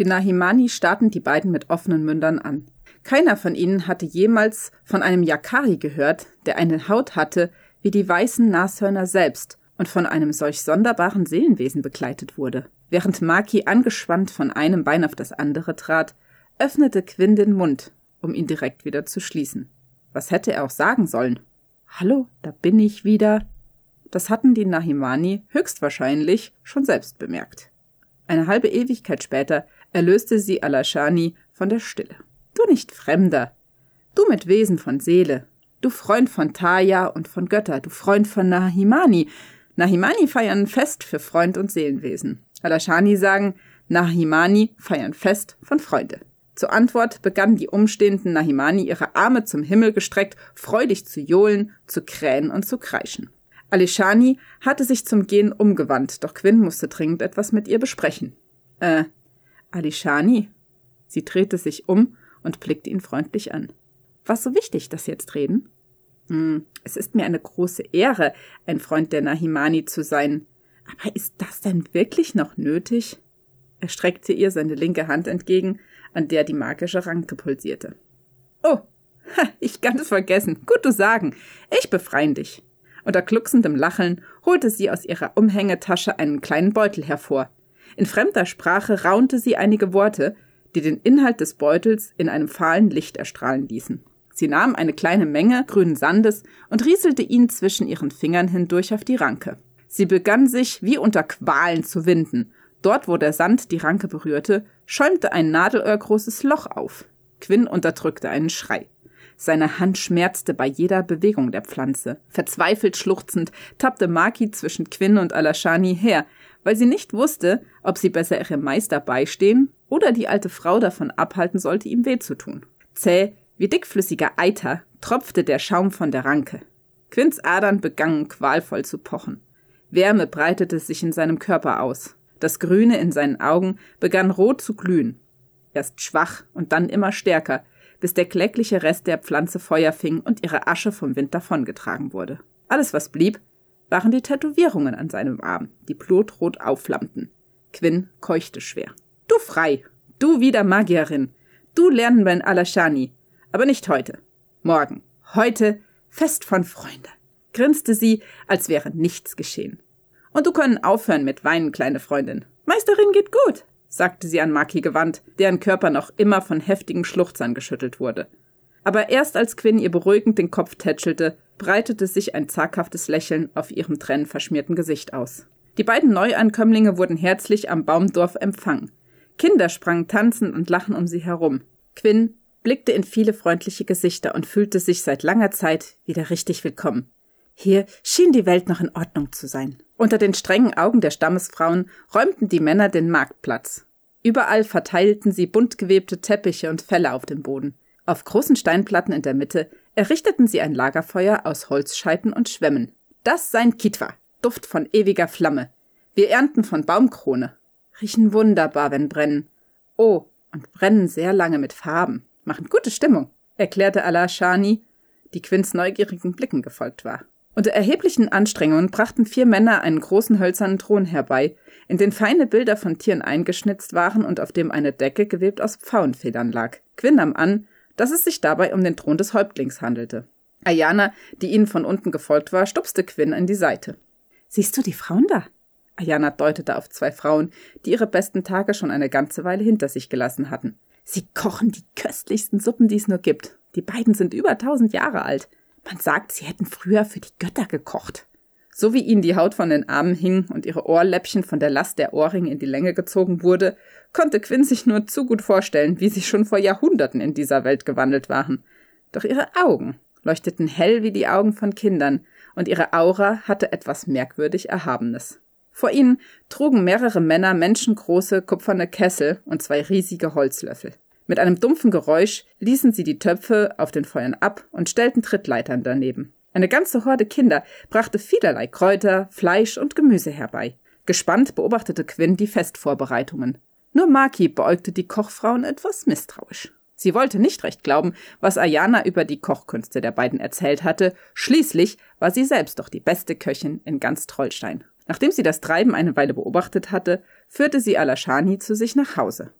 Die Nahimani starrten die beiden mit offenen Mündern an. Keiner von ihnen hatte jemals von einem Yakari gehört, der eine Haut hatte wie die weißen Nashörner selbst und von einem solch sonderbaren Seelenwesen begleitet wurde. Während Maki angespannt von einem Bein auf das andere trat, öffnete Quinn den Mund, um ihn direkt wieder zu schließen. Was hätte er auch sagen sollen? Hallo, da bin ich wieder. Das hatten die Nahimani höchstwahrscheinlich schon selbst bemerkt. Eine halbe Ewigkeit später erlöste sie Alashani von der Stille. Du nicht Fremder, du mit Wesen von Seele, du Freund von Taya und von Götter, du Freund von Nahimani. Nahimani feiern Fest für Freund und Seelenwesen. Alashani sagen, Nahimani feiern Fest von Freude. Zur Antwort begannen die umstehenden Nahimani ihre Arme zum Himmel gestreckt, freudig zu johlen, zu krähen und zu kreischen. Alishani hatte sich zum Gehen umgewandt, doch Quinn musste dringend etwas mit ihr besprechen. Äh, Alishani? Sie drehte sich um und blickte ihn freundlich an. Was so wichtig, das jetzt reden? Hm, es ist mir eine große Ehre, ein Freund der Nahimani zu sein. Aber ist das denn wirklich noch nötig? Er streckte ihr seine linke Hand entgegen, an der die magische Ranke pulsierte. Oh, ich kann es vergessen. Gut du sagen. Ich befreien dich. Unter glucksendem Lacheln holte sie aus ihrer Umhängetasche einen kleinen Beutel hervor. In fremder Sprache raunte sie einige Worte, die den Inhalt des Beutels in einem fahlen Licht erstrahlen ließen. Sie nahm eine kleine Menge grünen Sandes und rieselte ihn zwischen ihren Fingern hindurch auf die Ranke. Sie begann sich wie unter Qualen zu winden. Dort, wo der Sand die Ranke berührte, schäumte ein nadelöhrgroßes Loch auf. Quinn unterdrückte einen Schrei. Seine Hand schmerzte bei jeder Bewegung der Pflanze. Verzweifelt schluchzend tappte Maki zwischen Quinn und Alashani her, weil sie nicht wusste, ob sie besser ihrem Meister beistehen oder die alte Frau davon abhalten sollte, ihm weh zu tun. Zäh wie dickflüssiger Eiter tropfte der Schaum von der Ranke. Quints Adern begannen qualvoll zu pochen. Wärme breitete sich in seinem Körper aus. Das Grüne in seinen Augen begann rot zu glühen. Erst schwach und dann immer stärker, bis der klägliche Rest der Pflanze Feuer fing und ihre Asche vom Wind davongetragen wurde. Alles, was blieb, waren die Tätowierungen an seinem Arm, die blutrot aufflammten. Quinn keuchte schwer. Du frei, du wieder Magierin, du lernen beim Alashani, aber nicht heute. Morgen, heute Fest von Freunde, grinste sie, als wäre nichts geschehen. Und du können aufhören mit Weinen, kleine Freundin. Meisterin geht gut, sagte sie an Maki gewandt, deren Körper noch immer von heftigen Schluchzern geschüttelt wurde. Aber erst als Quinn ihr beruhigend den Kopf tätschelte, breitete sich ein zaghaftes Lächeln auf ihrem tränenverschmierten Gesicht aus. Die beiden Neuankömmlinge wurden herzlich am Baumdorf empfangen. Kinder sprangen tanzend und lachen um sie herum. Quinn blickte in viele freundliche Gesichter und fühlte sich seit langer Zeit wieder richtig willkommen. Hier schien die Welt noch in Ordnung zu sein. Unter den strengen Augen der Stammesfrauen räumten die Männer den Marktplatz. Überall verteilten sie bunt gewebte Teppiche und Felle auf dem Boden. Auf großen Steinplatten in der Mitte errichteten sie ein Lagerfeuer aus Holzscheiten und Schwämmen. Das sein Kitwa, Duft von ewiger Flamme. Wir ernten von Baumkrone, riechen wunderbar, wenn brennen. Oh, und brennen sehr lange mit Farben. Machen gute Stimmung, erklärte Allah Shani, die Quinns neugierigen Blicken gefolgt war. Unter erheblichen Anstrengungen brachten vier Männer einen großen hölzernen Thron herbei, in den feine Bilder von Tieren eingeschnitzt waren und auf dem eine Decke gewebt aus Pfauenfedern lag. Quinn nahm an, dass es sich dabei um den Thron des Häuptlings handelte. Ayana, die ihnen von unten gefolgt war, stupste Quinn in die Seite. Siehst du die Frauen da? Ayana deutete auf zwei Frauen, die ihre besten Tage schon eine ganze Weile hinter sich gelassen hatten. Sie kochen die köstlichsten Suppen, die es nur gibt. Die beiden sind über tausend Jahre alt. Man sagt, sie hätten früher für die Götter gekocht. So wie ihnen die Haut von den Armen hing und ihre Ohrläppchen von der Last der Ohrringe in die Länge gezogen wurde, konnte Quinn sich nur zu gut vorstellen, wie sie schon vor Jahrhunderten in dieser Welt gewandelt waren. Doch ihre Augen leuchteten hell wie die Augen von Kindern, und ihre Aura hatte etwas merkwürdig Erhabenes. Vor ihnen trugen mehrere Männer menschengroße kupferne Kessel und zwei riesige Holzlöffel. Mit einem dumpfen Geräusch ließen sie die Töpfe auf den Feuern ab und stellten Trittleitern daneben. Eine ganze Horde Kinder brachte vielerlei Kräuter, Fleisch und Gemüse herbei. Gespannt beobachtete Quinn die Festvorbereitungen. Nur Maki beäugte die Kochfrauen etwas misstrauisch. Sie wollte nicht recht glauben, was Ayana über die Kochkünste der beiden erzählt hatte. Schließlich war sie selbst doch die beste Köchin in ganz Trollstein. Nachdem sie das Treiben eine Weile beobachtet hatte, führte sie Alashani zu sich nach Hause.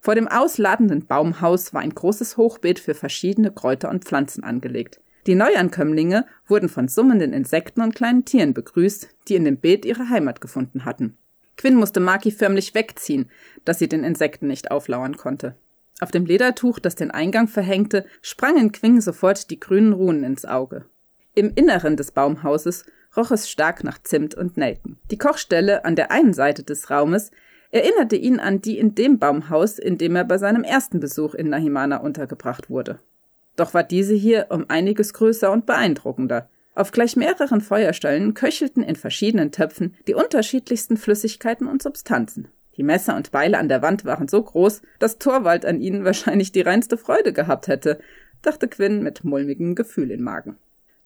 Vor dem ausladenden Baumhaus war ein großes Hochbeet für verschiedene Kräuter und Pflanzen angelegt. Die Neuankömmlinge wurden von summenden Insekten und kleinen Tieren begrüßt, die in dem Beet ihre Heimat gefunden hatten. Quinn musste Maki förmlich wegziehen, dass sie den Insekten nicht auflauern konnte. Auf dem Ledertuch, das den Eingang verhängte, sprangen Quinn sofort die grünen Runen ins Auge. Im Inneren des Baumhauses roch es stark nach Zimt und Nelken. Die Kochstelle an der einen Seite des Raumes erinnerte ihn an die in dem Baumhaus, in dem er bei seinem ersten Besuch in Nahimana untergebracht wurde. Doch war diese hier um einiges größer und beeindruckender. Auf gleich mehreren Feuerstellen köchelten in verschiedenen Töpfen die unterschiedlichsten Flüssigkeiten und Substanzen. Die Messer und Beile an der Wand waren so groß, dass Torwald an ihnen wahrscheinlich die reinste Freude gehabt hätte, dachte Quinn mit mulmigem Gefühl im Magen.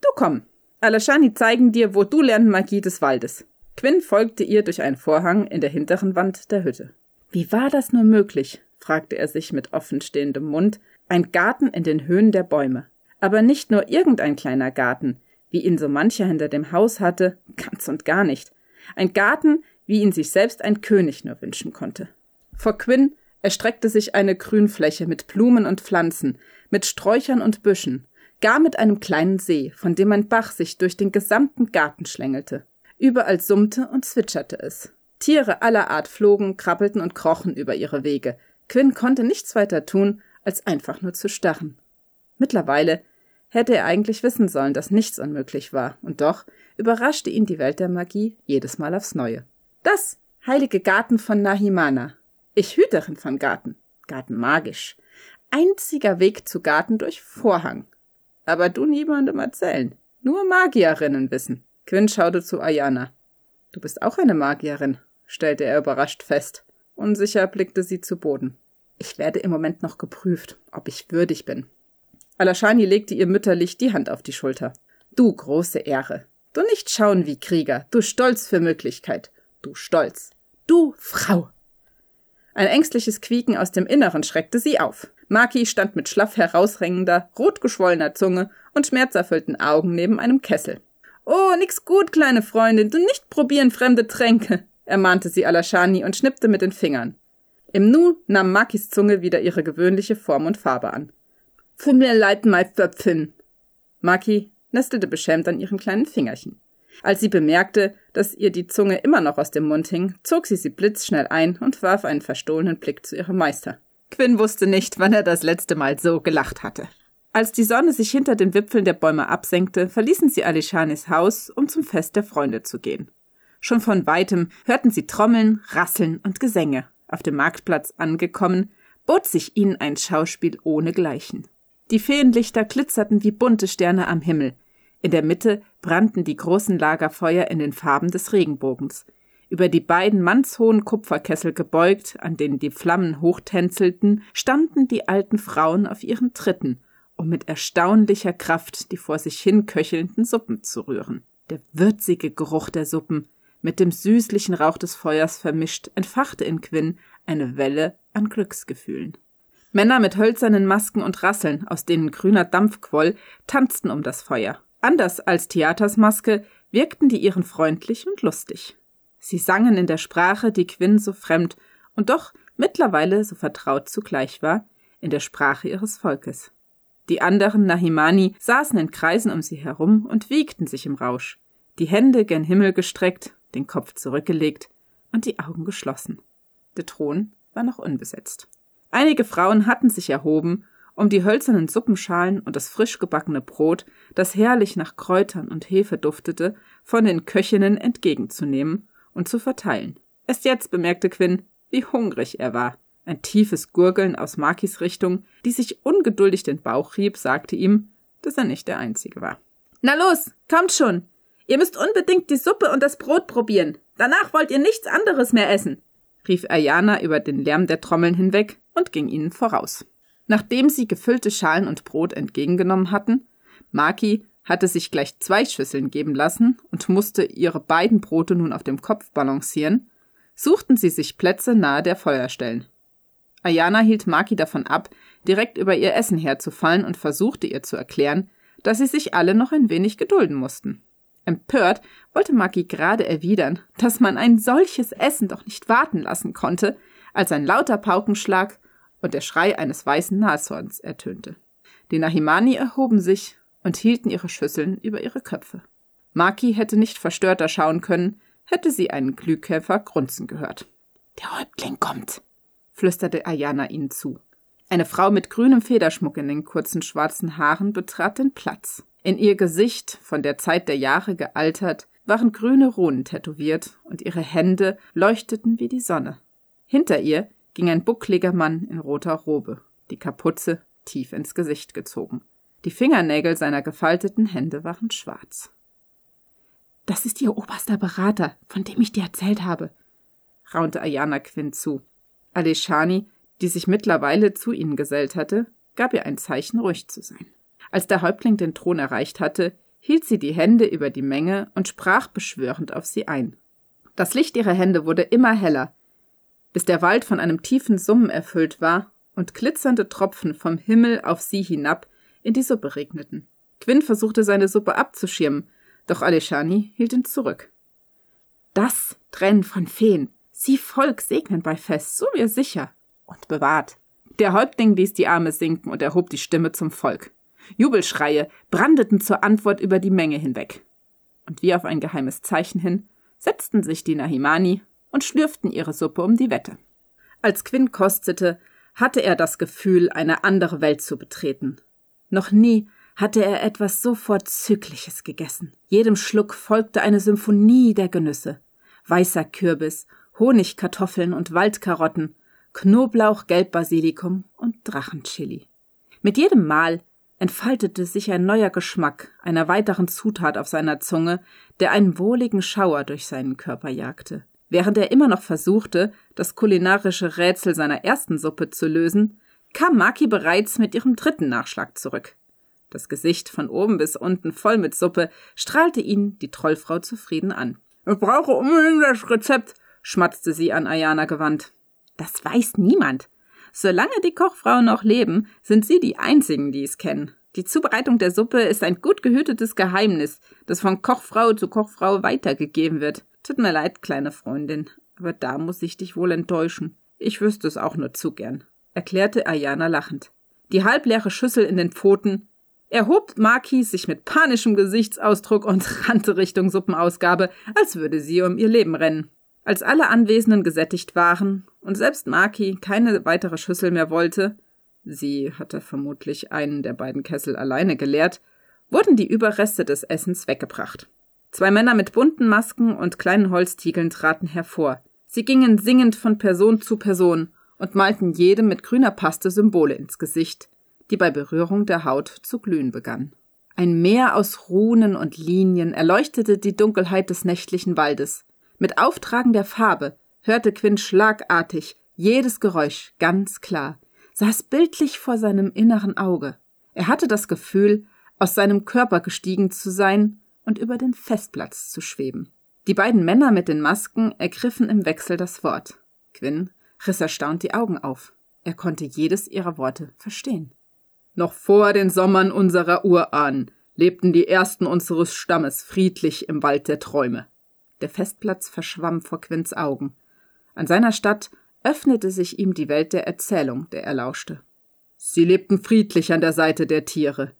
Du komm, Alashani zeigen dir, wo du lernen Magie des Waldes. Quinn folgte ihr durch einen Vorhang in der hinteren Wand der Hütte. Wie war das nur möglich? fragte er sich mit offenstehendem Mund. Ein Garten in den Höhen der Bäume. Aber nicht nur irgendein kleiner Garten, wie ihn so mancher hinter dem Haus hatte, ganz und gar nicht. Ein Garten, wie ihn sich selbst ein König nur wünschen konnte. Vor Quinn erstreckte sich eine Grünfläche mit Blumen und Pflanzen, mit Sträuchern und Büschen, gar mit einem kleinen See, von dem ein Bach sich durch den gesamten Garten schlängelte. Überall summte und zwitscherte es. Tiere aller Art flogen, krabbelten und krochen über ihre Wege. Quinn konnte nichts weiter tun, als einfach nur zu starren. Mittlerweile hätte er eigentlich wissen sollen, dass nichts unmöglich war, und doch überraschte ihn die Welt der Magie jedes Mal aufs Neue. Das heilige Garten von Nahimana. Ich Hüterin von Garten. Garten magisch. Einziger Weg zu Garten durch Vorhang. Aber du niemandem erzählen. Nur Magierinnen wissen. Quinn schaute zu Ayana. Du bist auch eine Magierin, stellte er überrascht fest. Unsicher blickte sie zu Boden. Ich werde im Moment noch geprüft, ob ich würdig bin. Alashani legte ihr mütterlich die Hand auf die Schulter. Du große Ehre. Du nicht schauen wie Krieger, du Stolz für Möglichkeit. Du Stolz. Du Frau. Ein ängstliches Quieken aus dem Inneren schreckte sie auf. Maki stand mit schlaff herausrängender, rotgeschwollener Zunge und schmerzerfüllten Augen neben einem Kessel. Oh, nix gut, kleine Freundin, du nicht probieren fremde Tränke, ermahnte sie Alashani und schnippte mit den Fingern. Im Nu nahm Makis Zunge wieder ihre gewöhnliche Form und Farbe an. Für mir leid, mein Pföpfin. Maki nestelte beschämt an ihren kleinen Fingerchen. Als sie bemerkte, dass ihr die Zunge immer noch aus dem Mund hing, zog sie sie blitzschnell ein und warf einen verstohlenen Blick zu ihrem Meister. Quinn wusste nicht, wann er das letzte Mal so gelacht hatte. Als die Sonne sich hinter den Wipfeln der Bäume absenkte, verließen sie Alishanis Haus, um zum Fest der Freunde zu gehen. Schon von weitem hörten sie Trommeln, Rasseln und Gesänge. Auf dem Marktplatz angekommen, bot sich ihnen ein Schauspiel ohnegleichen. Die Feenlichter glitzerten wie bunte Sterne am Himmel. In der Mitte brannten die großen Lagerfeuer in den Farben des Regenbogens. Über die beiden mannshohen Kupferkessel gebeugt, an denen die Flammen hochtänzelten, standen die alten Frauen auf ihren Tritten, um mit erstaunlicher Kraft die vor sich hin köchelnden Suppen zu rühren. Der würzige Geruch der Suppen, mit dem süßlichen Rauch des Feuers vermischt, entfachte in Quinn eine Welle an Glücksgefühlen. Männer mit hölzernen Masken und Rasseln, aus denen grüner Dampf quoll, tanzten um das Feuer. Anders als Theaters Maske wirkten die ihren freundlich und lustig. Sie sangen in der Sprache, die Quinn so fremd und doch mittlerweile so vertraut zugleich war, in der Sprache ihres Volkes. Die anderen Nahimani saßen in Kreisen um sie herum und wiegten sich im Rausch, die Hände gen Himmel gestreckt den Kopf zurückgelegt und die Augen geschlossen. Der Thron war noch unbesetzt. Einige Frauen hatten sich erhoben, um die hölzernen Suppenschalen und das frisch gebackene Brot, das herrlich nach Kräutern und Hefe duftete, von den Köchinnen entgegenzunehmen und zu verteilen. Erst jetzt bemerkte Quinn, wie hungrig er war. Ein tiefes Gurgeln aus Makis Richtung, die sich ungeduldig den Bauch rieb, sagte ihm, dass er nicht der Einzige war. Na los, kommt schon! Ihr müsst unbedingt die Suppe und das Brot probieren. Danach wollt ihr nichts anderes mehr essen, rief Ayana über den Lärm der Trommeln hinweg und ging ihnen voraus. Nachdem sie gefüllte Schalen und Brot entgegengenommen hatten, Maki hatte sich gleich zwei Schüsseln geben lassen und musste ihre beiden Brote nun auf dem Kopf balancieren, suchten sie sich Plätze nahe der Feuerstellen. Ayana hielt Maki davon ab, direkt über ihr Essen herzufallen und versuchte ihr zu erklären, dass sie sich alle noch ein wenig gedulden mussten. Empört wollte Maki gerade erwidern, dass man ein solches Essen doch nicht warten lassen konnte, als ein lauter Paukenschlag und der Schrei eines weißen Nashorns ertönte. Die Nahimani erhoben sich und hielten ihre Schüsseln über ihre Köpfe. Maki hätte nicht verstörter schauen können, hätte sie einen Glühkäfer grunzen gehört. Der Häuptling kommt, flüsterte Ayana ihnen zu. Eine Frau mit grünem Federschmuck in den kurzen schwarzen Haaren betrat den Platz. In ihr Gesicht, von der Zeit der Jahre gealtert, waren grüne Runen tätowiert und ihre Hände leuchteten wie die Sonne. Hinter ihr ging ein buckliger Mann in roter Robe, die Kapuze tief ins Gesicht gezogen. Die Fingernägel seiner gefalteten Hände waren schwarz. Das ist Ihr oberster Berater, von dem ich dir erzählt habe, raunte Ayana Quinn zu. Aleshani, die sich mittlerweile zu ihnen gesellt hatte, gab ihr ein Zeichen, ruhig zu sein. Als der Häuptling den Thron erreicht hatte, hielt sie die Hände über die Menge und sprach beschwörend auf sie ein. Das Licht ihrer Hände wurde immer heller, bis der Wald von einem tiefen Summen erfüllt war und glitzernde Tropfen vom Himmel auf sie hinab in die Suppe regneten. Quinn versuchte seine Suppe abzuschirmen, doch Aleshani hielt ihn zurück. Das Trennen von Feen, sie Volk segnen bei Fest, so wir sicher und bewahrt. Der Häuptling ließ die Arme sinken und erhob die Stimme zum Volk. Jubelschreie brandeten zur Antwort über die Menge hinweg. Und wie auf ein geheimes Zeichen hin, setzten sich die Nahimani und schlürften ihre Suppe um die Wette. Als Quinn kostete, hatte er das Gefühl, eine andere Welt zu betreten. Noch nie hatte er etwas so Vorzügliches gegessen. Jedem Schluck folgte eine Symphonie der Genüsse. Weißer Kürbis, Honigkartoffeln und Waldkarotten, Knoblauch, Gelbbasilikum und Drachenchili. Mit jedem Mal entfaltete sich ein neuer Geschmack einer weiteren Zutat auf seiner Zunge, der einen wohligen Schauer durch seinen Körper jagte. Während er immer noch versuchte, das kulinarische Rätsel seiner ersten Suppe zu lösen, kam Maki bereits mit ihrem dritten Nachschlag zurück. Das Gesicht von oben bis unten voll mit Suppe strahlte ihn die Trollfrau zufrieden an. Ich brauche unbedingt das Rezept, schmatzte sie an Ayana gewandt. Das weiß niemand. Solange die Kochfrauen noch leben, sind sie die einzigen, die es kennen. Die Zubereitung der Suppe ist ein gut gehütetes Geheimnis, das von Kochfrau zu Kochfrau weitergegeben wird. Tut mir leid, kleine Freundin, aber da muss ich dich wohl enttäuschen. Ich wüsste es auch nur zu gern, erklärte Ayana lachend. Die halbleere Schüssel in den Pfoten erhob Maki sich mit panischem Gesichtsausdruck und rannte Richtung Suppenausgabe, als würde sie um ihr Leben rennen. Als alle Anwesenden gesättigt waren und selbst Maki keine weitere Schüssel mehr wollte, sie hatte vermutlich einen der beiden Kessel alleine geleert, wurden die Überreste des Essens weggebracht. Zwei Männer mit bunten Masken und kleinen Holztiegeln traten hervor. Sie gingen singend von Person zu Person und malten jedem mit grüner Paste Symbole ins Gesicht, die bei Berührung der Haut zu glühen begann. Ein Meer aus Runen und Linien erleuchtete die Dunkelheit des nächtlichen Waldes. Mit Auftragen der Farbe hörte Quinn schlagartig jedes Geräusch ganz klar, saß bildlich vor seinem inneren Auge. Er hatte das Gefühl, aus seinem Körper gestiegen zu sein und über den Festplatz zu schweben. Die beiden Männer mit den Masken ergriffen im Wechsel das Wort. Quinn riss erstaunt die Augen auf. Er konnte jedes ihrer Worte verstehen. Noch vor den Sommern unserer Urahnen lebten die ersten unseres Stammes friedlich im Wald der Träume. Der Festplatz verschwamm vor Quinns Augen. An seiner Stadt öffnete sich ihm die Welt der Erzählung, der er lauschte. Sie lebten friedlich an der Seite der Tiere.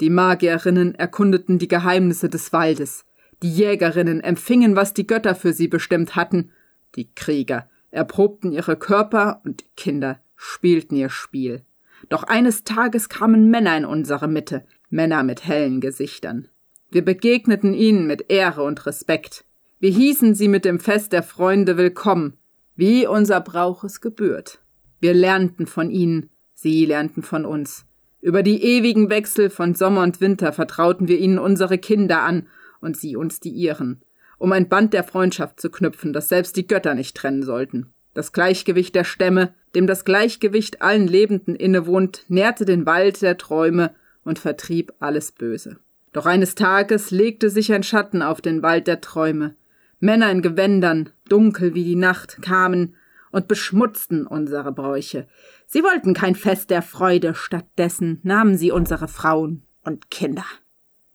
Die Magierinnen erkundeten die Geheimnisse des Waldes. Die Jägerinnen empfingen, was die Götter für sie bestimmt hatten. Die Krieger erprobten ihre Körper und die Kinder spielten ihr Spiel. Doch eines Tages kamen Männer in unsere Mitte, Männer mit hellen Gesichtern. Wir begegneten ihnen mit Ehre und Respekt. Wir hießen sie mit dem Fest der Freunde willkommen, wie unser Brauch es gebührt. Wir lernten von ihnen, sie lernten von uns. Über die ewigen Wechsel von Sommer und Winter vertrauten wir ihnen unsere Kinder an und sie uns die ihren, um ein Band der Freundschaft zu knüpfen, das selbst die Götter nicht trennen sollten. Das Gleichgewicht der Stämme, dem das Gleichgewicht allen Lebenden innewohnt, nährte den Wald der Träume und vertrieb alles Böse. Doch eines Tages legte sich ein Schatten auf den Wald der Träume. Männer in Gewändern, dunkel wie die Nacht, kamen und beschmutzten unsere Bräuche. Sie wollten kein Fest der Freude, stattdessen nahmen sie unsere Frauen und Kinder.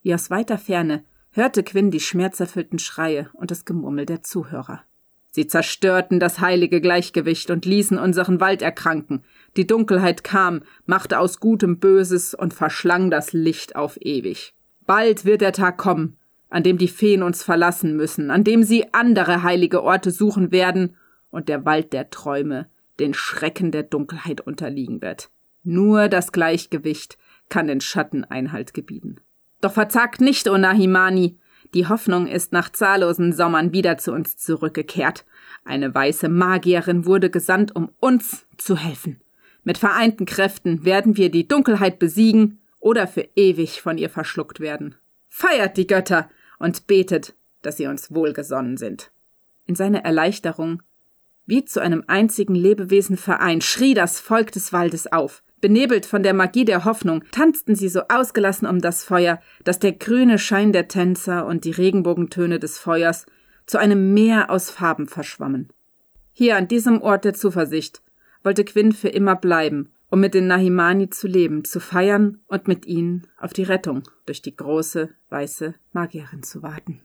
Wie aus weiter Ferne hörte Quinn die schmerzerfüllten Schreie und das Gemurmel der Zuhörer. Sie zerstörten das heilige Gleichgewicht und ließen unseren Wald erkranken. Die Dunkelheit kam, machte aus Gutem Böses und verschlang das Licht auf ewig. Bald wird der Tag kommen, an dem die Feen uns verlassen müssen, an dem sie andere heilige Orte suchen werden und der Wald der Träume den Schrecken der Dunkelheit unterliegen wird. Nur das Gleichgewicht kann den Schatten Einhalt gebieten. Doch verzagt nicht, O Nahimani, die Hoffnung ist nach zahllosen Sommern wieder zu uns zurückgekehrt. Eine weiße Magierin wurde gesandt, um uns zu helfen. Mit vereinten Kräften werden wir die Dunkelheit besiegen oder für ewig von ihr verschluckt werden. Feiert die Götter und betet, dass sie uns wohlgesonnen sind. In seiner Erleichterung, wie zu einem einzigen Lebewesen vereint, schrie das Volk des Waldes auf. Benebelt von der Magie der Hoffnung, tanzten sie so ausgelassen um das Feuer, dass der grüne Schein der Tänzer und die Regenbogentöne des Feuers zu einem Meer aus Farben verschwammen. Hier an diesem Ort der Zuversicht wollte Quinn für immer bleiben, um mit den Nahimani zu leben, zu feiern und mit ihnen auf die Rettung durch die große weiße Magierin zu warten.